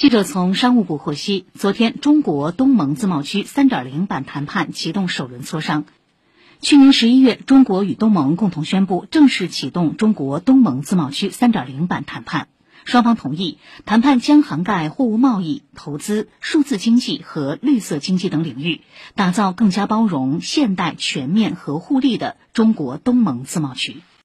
记者从商务部获悉，昨天中国东盟自贸区3.0版谈判启动首轮磋商。去年十一月，中国与东盟共同宣布正式启动中国东盟自贸区3.0版谈判，双方同意谈判将涵盖货物贸易、投资、数字经济和绿色经济等领域，打造更加包容、现代、全面和互利的中国东盟自贸区。